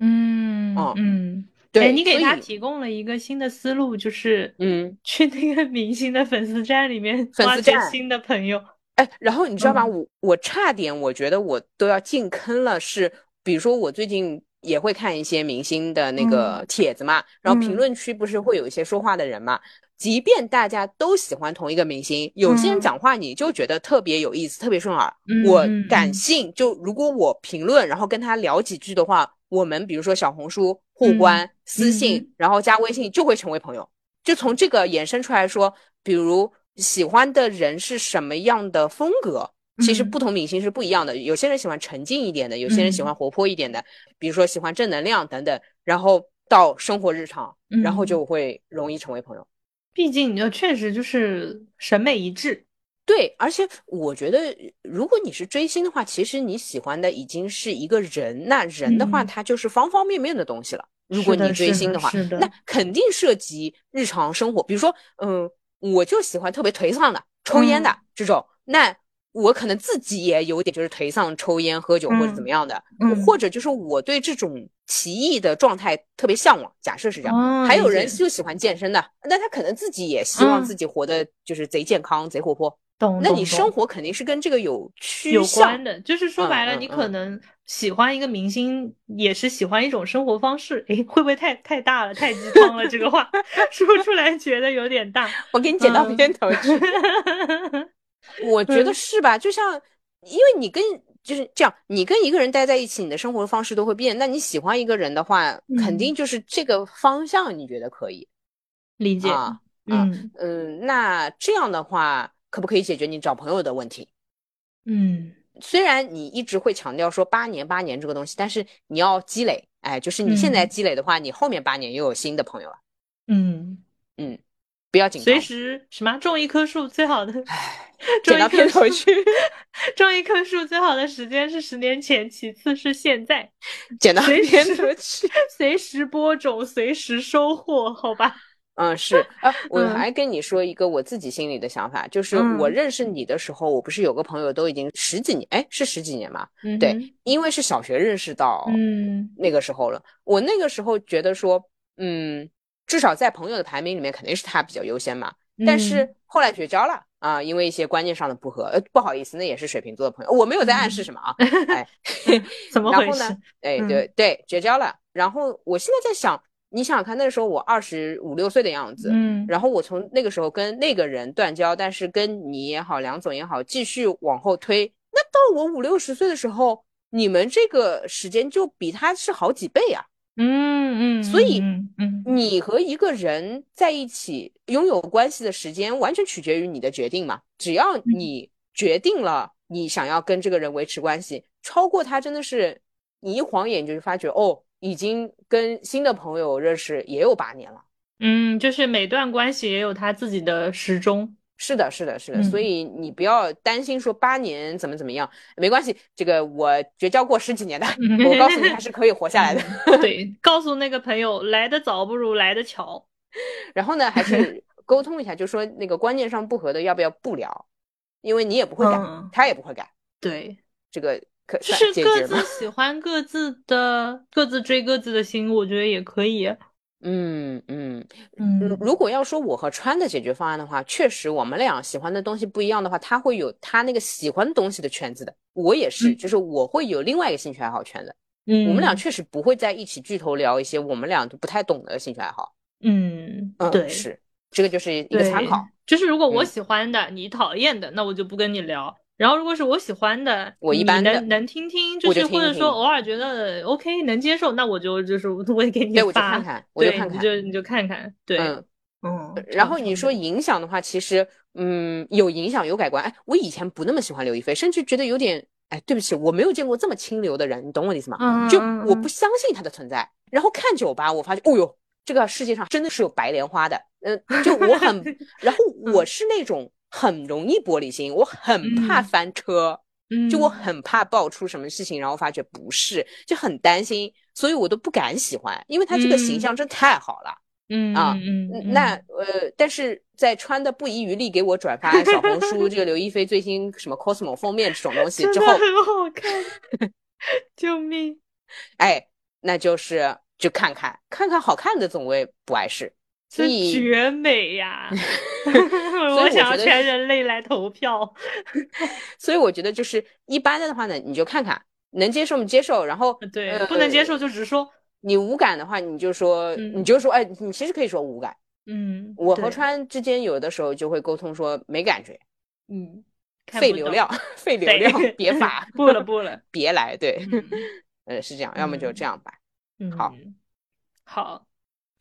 嗯哦嗯，对，你给他提供了一个新的思路，就是嗯，[laughs] 去那个明星的粉丝站里面粉丝站新的朋友。哎，然后你知道吗？我我差点我觉得我都要进坑了，是比如说我最近。也会看一些明星的那个帖子嘛，然后评论区不是会有一些说话的人嘛？即便大家都喜欢同一个明星，有些人讲话你就觉得特别有意思，特别顺耳。我感性，就如果我评论，然后跟他聊几句的话，我们比如说小红书互关、私信，然后加微信，就会成为朋友。就从这个衍生出来说，比如喜欢的人是什么样的风格。其实不同明星是不一样的，有些人喜欢沉静一点的，有些人喜欢活泼一点的，比如说喜欢正能量等等，然后到生活日常，然后就会容易成为朋友。毕竟你确实就是审美一致。对，而且我觉得，如果你是追星的话，其实你喜欢的已经是一个人，那人的话，他就是方方面面的东西了。如果你追星的话，那肯定涉及日常生活，比如说，嗯，我就喜欢特别颓丧的、抽烟的这种，那。我可能自己也有点就是颓丧、抽烟、喝酒或者怎么样的，或者就是我对这种奇异的状态特别向往。假设是这样，还有人就喜欢健身的，那他可能自己也希望自己活的就是贼健康、贼活泼。懂？那你生活肯定是跟这个有趋有关的。就是说白了，你可能喜欢一个明星，也是喜欢一种生活方式。诶，会不会太太大了，太鸡汤了？这个话 [laughs] 说出来觉得有点大。我给你剪到片头去。[laughs] 我觉得是吧？就像，因为你跟就是这样，你跟一个人待在一起，你的生活方式都会变。那你喜欢一个人的话，肯定就是这个方向，你觉得可以理解啊？嗯嗯，那这样的话，可不可以解决你找朋友的问题？嗯，虽然你一直会强调说八年八年这个东西，但是你要积累，哎，就是你现在积累的话，你后面八年又有新的朋友了。嗯嗯。不要紧张，随时什么种一棵树最好的，捡 [laughs] 到片头去。[laughs] 种一棵树最好的时间是十年前，其次是现在。捡到片头去，[laughs] 随时播种，随时收获，好吧？嗯，是啊，我还跟你说一个我自己心里的想法，就是我认识你的时候，我不是有个朋友都已经十几年，哎，是十几年吗？对，因为是小学认识到嗯那个时候了，我那个时候觉得说，嗯。至少在朋友的排名里面，肯定是他比较优先嘛。但是后来绝交了啊，因为一些观念上的不合。呃，不好意思，那也是水瓶座的朋友，我没有在暗示什么啊。哎，[laughs] 怎么回事？哎，对对，绝交了。然后我现在在想，你想想看，那时候我二十五六岁的样子，嗯，然后我从那个时候跟那个人断交，但是跟你也好，梁总也好，继续往后推，那到我五六十岁的时候，你们这个时间就比他是好几倍啊。嗯嗯，所以，嗯，你和一个人在一起拥有关系的时间，完全取决于你的决定嘛。只要你决定了你想要跟这个人维持关系，超过他，真的是你一晃眼就发觉，哦，已经跟新的朋友认识也有八年了。嗯，就是每段关系也有他自己的时钟。是的，是的，是的，所以你不要担心说八年怎么怎么样，没关系。这个我绝交过十几年的，我告诉你还是可以活下来的。[laughs] 对，[laughs] 告诉那个朋友，来得早不如来得巧。[laughs] 然后呢，还是沟通一下，就说那个观念上不合的，要不要不聊？因为你也不会改，他也不会改。对，这个可是各自喜欢各自的，各自追各自的心，我觉得也可以。嗯嗯嗯，如果要说我和川的解决方案的话，确实我们俩喜欢的东西不一样的话，他会有他那个喜欢东西的圈子的，我也是，就是我会有另外一个兴趣爱好圈子。嗯，我们俩确实不会在一起巨头聊一些我们俩都不太懂的兴趣爱好。嗯嗯，对，是这个就是一个参考，就是如果我喜欢的你讨厌的，那我就不跟你聊。然后如果是我喜欢的，我一般能能听听，就是或者说偶尔觉得 OK 能接受，那我就就是我也给你对，我就发看看，[laughs] 我就对，看看你。就你就看看，对，嗯，嗯，然后你说影响的话，其实嗯有影响有改观。哎，我以前不那么喜欢刘亦菲，甚至觉得有点哎，对不起，我没有见过这么清流的人，你懂我的意思吗？就嗯嗯嗯我不相信她的存在。然后看酒吧，我发现，哦哟，这个世界上真的是有白莲花的。嗯、就我很，[laughs] 然后我是那种很容易玻璃心，我很怕嗯翻车。嗯，就我很怕爆出什么事情，然后发觉不是，就很担心，所以我都不敢喜欢，因为他这个形嗯象真太好了。嗯啊嗯嗯，那呃，但是在穿的不遗余力给我转发小红书这个刘亦菲最新什么 Cosmo 封面这种东西之后，很好看，[laughs] 救命！哎，那就是就看看看看好看的总归不碍事。所以绝美呀！[laughs] 我我想要全人类来投票。[laughs] 所以我觉得就是一般的话呢，你就看看能接受你接受，然后对，呃不能接受就直说。你无感的话，你就说嗯你就说哎，你其实可以说无感。嗯，我和川之间有的时候就会沟通说没感觉，嗯，费流量，[laughs] 费流量，别发，不了不了。别来，对，嗯呃，是这样，要么就这样吧。嗯，好好，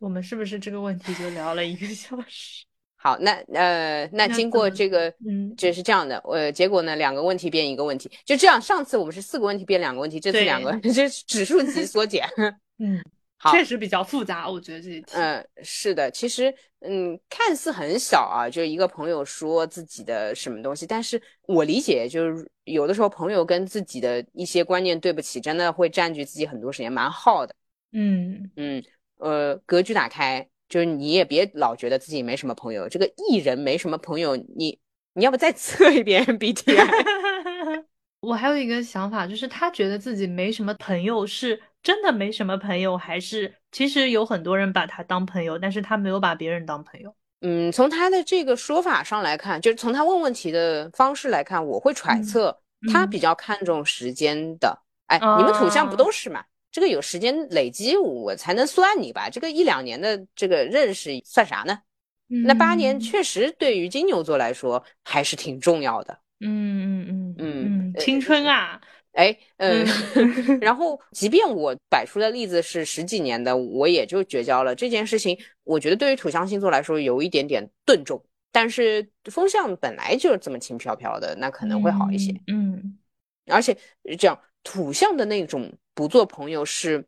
我们是不是这个问题就聊了一个小时？[laughs] 好，那呃，那那经过这个，嗯就是这样的，呃，结果呢，两个问题变一个问题，就这样。上次我们是四个问题变两个问题，这次两个，[laughs] 这是指数级缩减。[laughs] 嗯，好确实比较复杂，我觉得这一题。嗯，是的，其实嗯，看似很小啊，就一个朋友说自己的什么东西，但是我理解，就是有的时候朋友跟自己的一些观念对不起，真的会占据自己很多时间，蛮耗的。嗯嗯，呃，格局打开，就是你也别老觉得自己没什么朋友，这个艺人没什么朋友，你你要不再测一遍 [laughs] MBTI？[laughs] 我还有一个想法，就是他觉得自己没什么朋友，是真的没什么朋友，还是其实有很多人把他当朋友，但是他没有把别人当朋友。嗯，从他的这个说法上来看，就是从他问问题的方式来看，我会揣嗯测他嗯比较看重时间的。哎，你们土象不啊都是嘛？这个有时间累积，我才能算你吧。这个一两年的这个认识算啥呢？那八年嗯确实对于金牛座来说还是挺重要的。嗯嗯嗯嗯青春啊，哎，嗯，嗯 [laughs] 然后即便我摆出的例子是十几年的，我也就绝交了。这件事情，我觉得对于土象星座来说有一点点钝重，但是风象本来就是这么轻飘飘的，那可能会好一些。嗯而且这样土象的那种不做朋友是，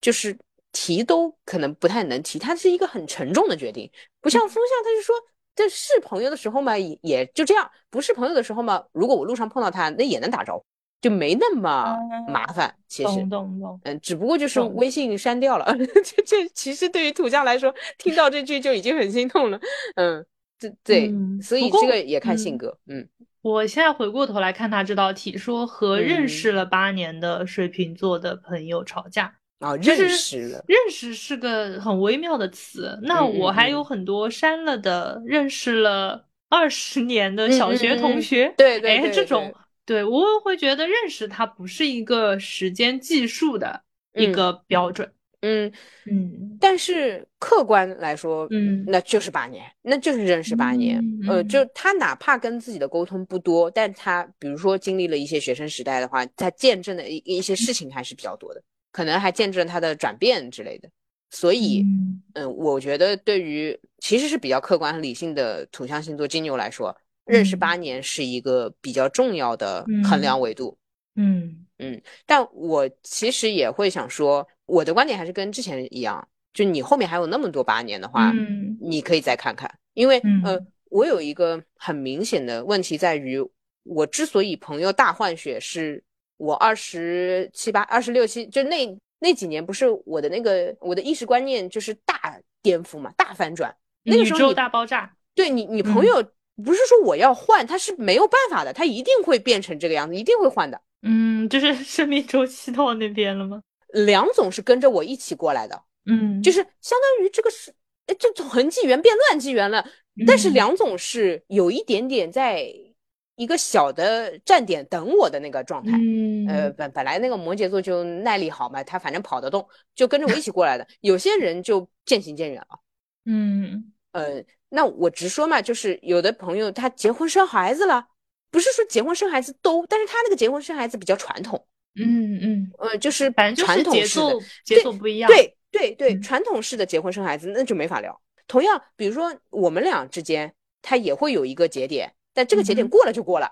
就是提都可能不太能提，它是一个很沉重的决定，不像风向，他是说。这是朋友的时候嘛，也也就这样；不是朋友的时候嘛，如果我路上碰到他，那也能打招呼，就没那么麻烦。其实，懂懂懂，嗯，只不过就是微信删掉了。[laughs] 这这其实对于土象来说，听到这句就已经很心痛了。嗯，这对，嗯所以这个也看性嗯格。嗯我现在回过头来看他这道题，说和嗯认识了八年的水瓶座的朋友吵架。啊，就是认识了。认识是个很微妙的词，那我还嗯有很多删了的，认识了二十年的小学同学，哎，对对哎这种，对我会觉得认识它不是一个时间计数的一嗯个标准，嗯，嗯但是客观来说，嗯那就是八年，那就是认识八年。呃，就他哪怕跟自己的沟通不多，但他比如说经历了一些学生时代的话，他见证的一一些事情还是比较多的，可能还见证他的转变之类的。所以，嗯嗯，我觉得对于其实是比较客观和理性的土象星座金牛来说，认识嗯八年是一个比较重要的衡量维度。嗯嗯但我其实也会想说，我的观点还是跟之前一样，就你后面还有那么多八年的话，嗯你可以再看看，因为嗯呃，我有一个很明显的问题在于，我之所以朋友大换血，是我二十七八、二十六七，就那那几年不是我的那个我的意识观念就是大颠覆嘛，大反转。那个时候你大爆炸，对你，你朋嗯友不是说我要换，他是没有办法的，他一定会变成这个样子，一定会换的。嗯，就是生命周期到那边了吗？梁总是跟着我一起过来的，嗯，就是相当于这个是，哎，这从纪元变乱纪元了。但是嗯梁总是有一点点在一个小的站点等我的那个状态。嗯呃，本本来那个摩羯座就耐力好嘛，他反正跑得动，就跟着我一起过来的。[laughs] 有些人就渐行渐远了。嗯呃，那我直说嘛，就是有的朋友他结婚生孩子了，不是说结婚生孩子都，但是他那个结婚生孩子比较传统，嗯嗯，呃，就是反正就是节奏节奏不一样。对对对，嗯传统式的结婚生孩子那就没法聊。同样，比如说我们俩之间，他也会有一个节点，但这个节点过了就过了，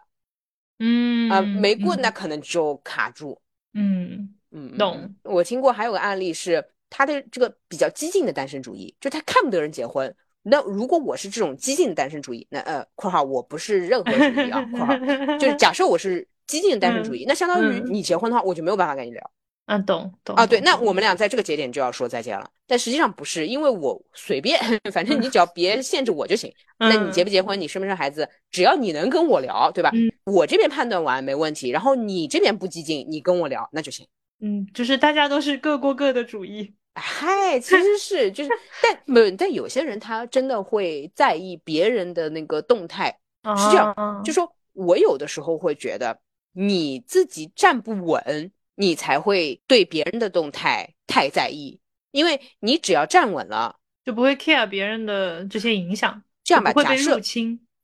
嗯啊、没过嗯那可能就卡住。嗯嗯，嗯懂嗯我听过还有个案例是，他的这个比较激进的单身主义，就他看不得人结婚。那如果我是这种激进的单身主义，那呃（括号我不是任何主义啊），（括号就是假设我是激进的单身主义，那相当于嗯你结婚的话，我就没有办法跟你聊。嗯，懂懂啊，对，那我们俩在这个节点就要说再见了。但实际上不是，因为我随便，[laughs] 反正你只要别限制我就行。[laughs] 那你结不结婚，你生不生孩子，只要你能跟我聊，对吧？嗯我这边判断完没问题，然后你这边不激进，你跟我聊那就行。嗯，就是大家都是各过各的主意。嗨，其实是就是，[laughs] 但没，但有些人他真的会在意别人的那个动态，是这样啊就说我有的时候会觉得你自己站不稳，你才会对别人的动态太在意，因为你只要站稳了，就不会 care 别人的这些影响，这样吧，假设。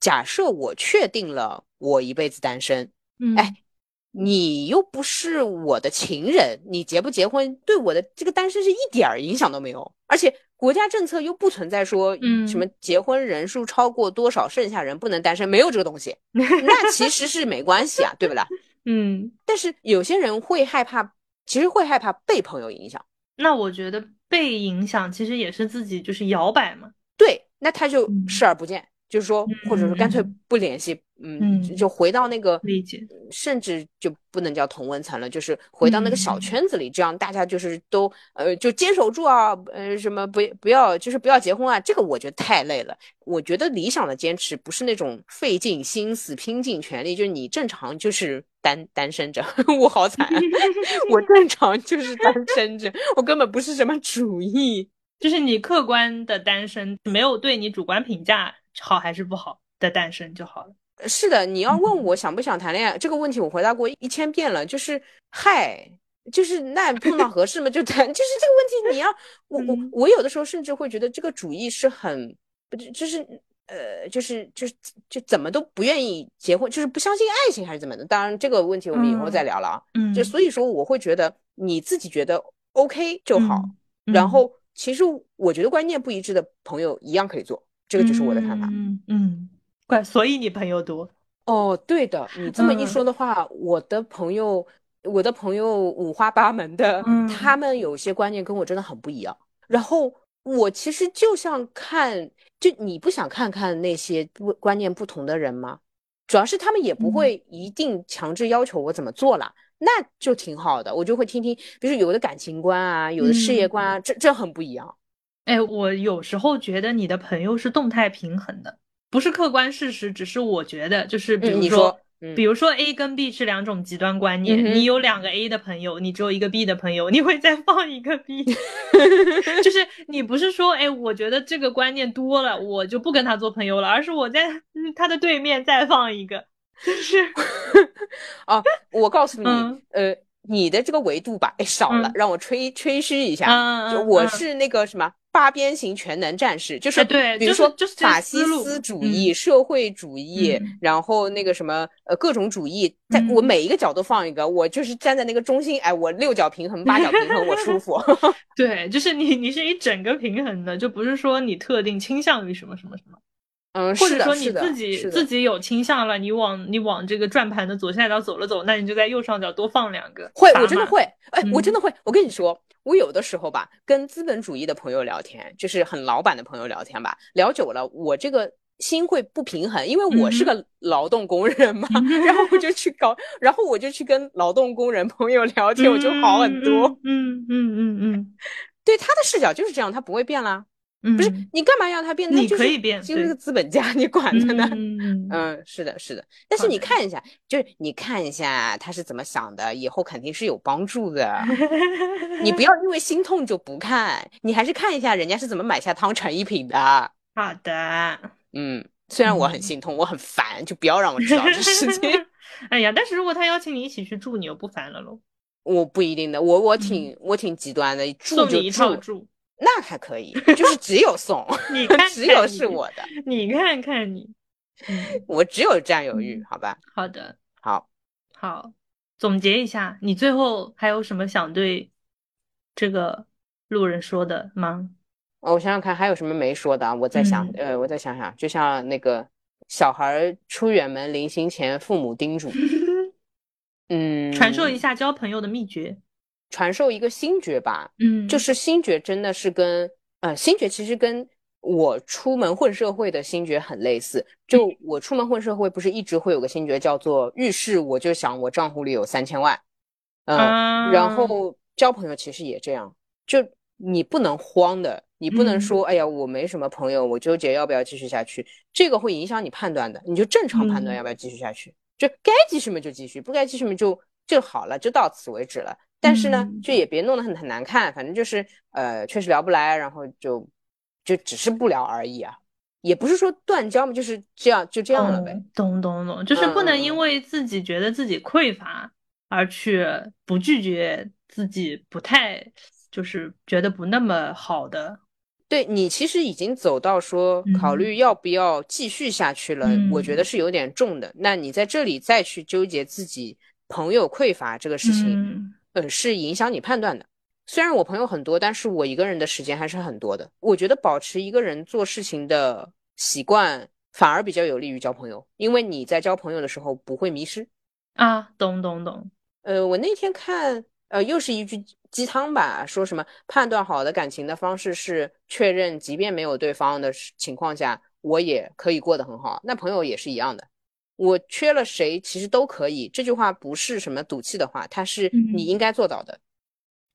假设我确定了我一辈子单身，嗯，哎，你又不是我的情人，你结不结婚对我的这个单身是一点儿影响都没有，而且国家政策又不存在说嗯。什么结婚人数超过多少剩下人不能单身，没有这个东西，[laughs] 那其实是没关系啊，对不啦？[laughs] 嗯，但是有些人会害怕，其实会害怕被朋友影响，那我觉得被影响其实也是自己就是摇摆嘛。对，那他就嗯。视而不见，就是说，或者说干脆嗯不联系，嗯，嗯就就回到那个理解，甚至就不能叫同温层了，就是回到那个小嗯圈子里，这样大家就是都呃就坚守住啊，呃什么不不要就是不要结婚啊，这个我觉得太累了。我觉得理想的坚持不是那种费尽心思、拼尽全力，就是你正常就是单单身着，[laughs] 我好惨啊，[laughs] 我正常就是单身着，我根本不是什么主义。[laughs] 就是你客观的单身，没有对你主观评价好还是不好的诞生就好了。是的，你要嗯问我想不想谈恋爱这个问题，我回答过一千遍了。就是嗨，就是那碰到合适嘛就谈，[laughs] 就是这个问题，你要我我嗯我有的时候甚至会觉得这个主意是很不就就是呃就是就是就怎么都不愿意结婚，就是不相信爱情还是怎么的。当然这个问题我们以后再聊了啊。嗯，就所以说我会觉得你自己觉得 OK 就好，嗯然后其实我觉得观念不一致的朋友一样可以做，这个就是我的看法。嗯嗯，怪，所以你朋友多。哦，对的，你这么一嗯说的话，我的朋友，我的朋友五花八门的，嗯他们有些观念跟我真的很不一样。然后我其实就像看，就你不想看看那些不观念不同的人吗？主要是他们也不嗯会一定强制要求我怎么做啦，那就挺好的。我就会听听，比如有的感情观啊，有的事业嗯观啊，这这很不一样。哎，我有时候觉得你的朋友是动态平衡的，不是客观事实，只是我觉得，就是比嗯，如你说，嗯比如说 A 跟 B 是两种极端观念，嗯你有两个 A 的朋友，你只有一个 B 的朋友，你会再放一个 B，[laughs] [laughs] 就是你不是说，哎，我觉得这个观念多了，我就不跟他做朋友了，而是我在嗯他的对面再放一个，就是啊，[laughs] 我告诉你，嗯呃，你的这个维度吧，哎，少了，嗯。让我吹吹嘘一下。嗯就我是那个什么八边形全能战士，就是比如说就是这个法西斯主义、社会主义，嗯然后那个什么呃各种主义，在嗯我每一个角都放一个，我就是站在那个中心，哎，我六角平衡、八角平衡，我舒服。[laughs] 对，就是你你是一整个平衡的，就不是说你特定倾向于什么什么什么。嗯，或者说你，自己自己有倾向了，你往你往这个转盘的左下角走了走，那你就在右上角多放两个。会。我真的会，哎，我真嗯的会。我跟你说，我有的时候吧，跟资本主义的朋友聊天，就是很老板的朋友聊天吧，聊久了，我这个心会不平衡，因为我是嗯个劳动工人嘛，然后我就去搞，然后我就去跟劳动工人朋友聊天，我就好很多。嗯嗯嗯嗯 [laughs] 对他的视角就是这样，他不会变啦。嗯，不是你干嘛要他变？他你就可以变就是对个资本家，你管他呢？嗯 [laughs] 嗯嗯，是的，是的，但是你看一下，就是你看一下他是怎么想的，以后肯定是有帮助的。[laughs] 你不要因为心痛就不看，你还是看一下人家是怎么买下汤臣一品的。好的。嗯，虽然我很嗯心痛，我很烦，就不要让我知道这事情。[laughs] 哎呀，但是如果他邀请你一起去住，你又不烦了喽？我不一定的，我我挺我挺极端的，住就住，那还可以，[laughs] 就是只有送，你看 [laughs] 看只有是我的。你看看你，[laughs] 我只有占有欲，好吧？好的，好，好，总结一下，你最后还有什么想对这个路人说的吗？我想想看，还有什么没说的啊？我再想，呃，我再想想，就像那个小孩出远门临行前，父母叮嘱，嗯，传授一下交朋友的秘诀，传授一个心诀吧，嗯，就是心诀真的是跟，呃，心诀其实跟我出门混社会的心诀很类似。就我出门混社会，不是一直会有个心诀叫做遇事我就想我账户里有三千万，嗯，然后交朋友其实也这样，就你不能慌的。你不能说，哎呀，我没什么朋友，我纠结要不要继续下去，这个会影响你判断的。你就正常判断要不要继续下去，就该继续嘛就继续，不该继续嘛就就好了，就到此为止了。但是呢，就也别弄得很很难看，反正就是呃，确实聊不来，然后就就只是不聊而已啊，也不是说断交嘛，就是这样就这样了呗。懂懂懂，就是不能因为自己觉得自己匮乏而去不拒绝自己不太就是觉得不那么好的。对你其实已经走到说考虑要不要继续下去了，我觉得是有点重的。那你在这里再去纠结自己朋友匮乏这个事情，嗯，是影响你判断的。虽然我朋友很多，但是我一个人的时间还是很多的。我觉得保持一个人做事情的习惯，反而比较有利于交朋友，因为你在交朋友的时候不会迷失。啊，懂懂懂。呃，我那天看。呃，又是一句鸡汤吧，说什么判断好的感情的方式是确认，即便没有对方的情况下，我也可以过得很好。那朋友也是一样的，我缺了谁，其实都可以。这句话不是什么赌气的话，它是你应该做到的。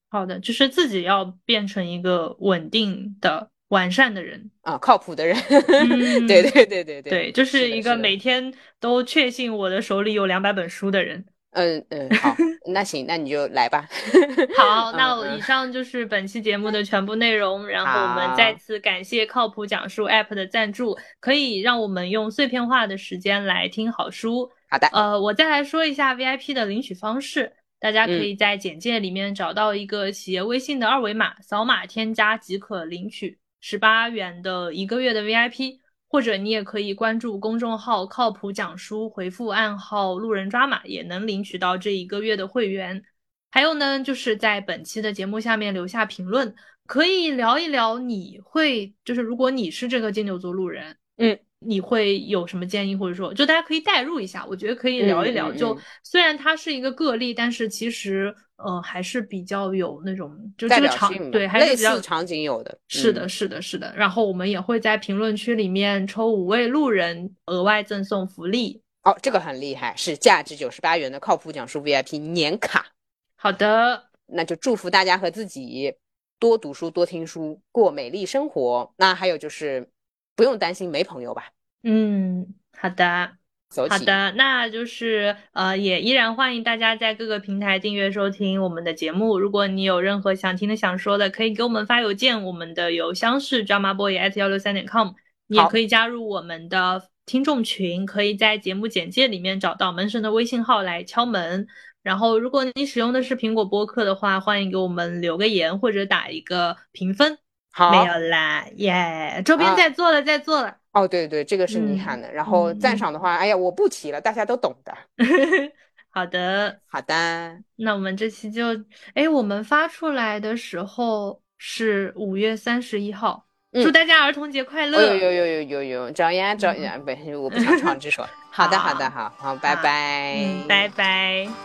好的，就是自己要变成一个稳定的、完善的人啊，靠谱的人。[laughs] 对对对对对，对，就是一个每天都确信我的手里有两百本书的人。嗯嗯，好，那行，那你就来吧。[laughs] 好，那以上就是本期节目的全部内容。然后我们再次感谢靠谱讲述 App 的赞助，可以让我们用碎片化的时间来听好书。好的，呃，我再来说一下 VIP 的领取方式，大家可以在简介里面找到一个企业微信的二维码，扫码添加即可领取十八元的一个月的 VIP。或者你也可以关注公众号“靠谱讲书”，回复暗号“路人抓马”，也能领取到这一个月的会员。还有呢，就是在本期的节目下面留下评论，可以聊一聊你会，就是如果你是这个金牛座路人，嗯。你会有什么建议，或者说，就大家可以代入一下，我觉得可以聊一聊。就虽然它是一个个例，但是其实，呃，还是比较有那种就这个场对，还是类似场景有的。是的，是的，是的。然后我们也会在评论区里面抽五位路人额外赠送福利。哦，这个很厉害，是价值九十八元的靠谱讲述 VIP 年卡。好的，那就祝福大家和自己多读书、多听书，过美丽生活。那还有就是不用担心没朋友吧。嗯，好的，好的，那就是呃，也依然欢迎大家在各个平台订阅收听我们的节目。如果你有任何想听的、想说的，可以给我们发邮件，我们的邮箱是 dramaboy at 幺六三点 com。你也可以加入我们的听众群，可以在节目简介里面找到门神的微信号来敲门。然后，如果你使用的是苹果播客的话，欢迎给我们留个言或者打一个评分。好，没有啦，耶，周边在做了，在做了。哦，对对，这个是你喊的。然后赞赏的话，哎呀，我不提了，大家都懂的。[laughs] 好的，好的。那我们这期就，哎，我们发出来的时候是五月三十一号，祝大家儿童节快乐！有有有有有有，找呀找呀，不，我不想唱这首。[laughs] 好的好的好好，拜拜，拜拜。